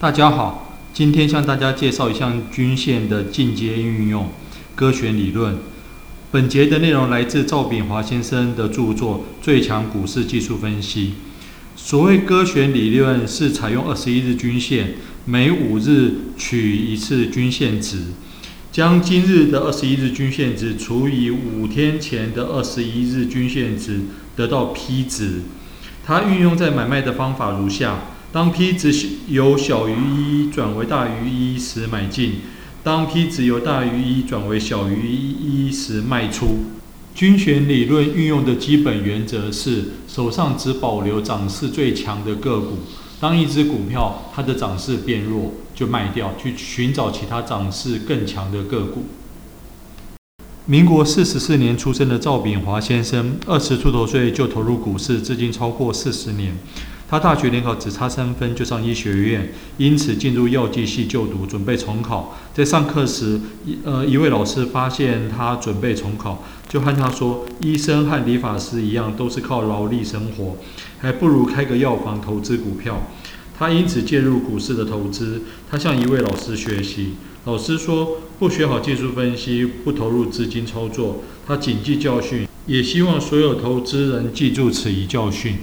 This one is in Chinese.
大家好，今天向大家介绍一项均线的进阶运用——割选理论。本节的内容来自赵炳华先生的著作《最强股市技术分析》。所谓割选理论，是采用二十一日均线，每五日取一次均线值，将今日的二十一日均线值除以五天前的二十一日均线值，得到 P 值。它运用在买卖的方法如下。当 P 值由小于一转为大于一时买进，当 P 值由大于一转为小于一时卖出。均选理论运用的基本原则是，手上只保留涨势最强的个股。当一只股票它的涨势变弱，就卖掉，去寻找其他涨势更强的个股。民国四十四年出生的赵炳华先生，二十出头岁就投入股市，至今超过四十年。他大学联考只差三分就上医学院，因此进入药剂系就读，准备重考。在上课时，一呃一位老师发现他准备重考，就和他说：“医生和理发师一样，都是靠劳力生活，还不如开个药房投资股票。”他因此介入股市的投资。他向一位老师学习，老师说：“不学好技术分析，不投入资金操作。”他谨记教训，也希望所有投资人记住此一教训。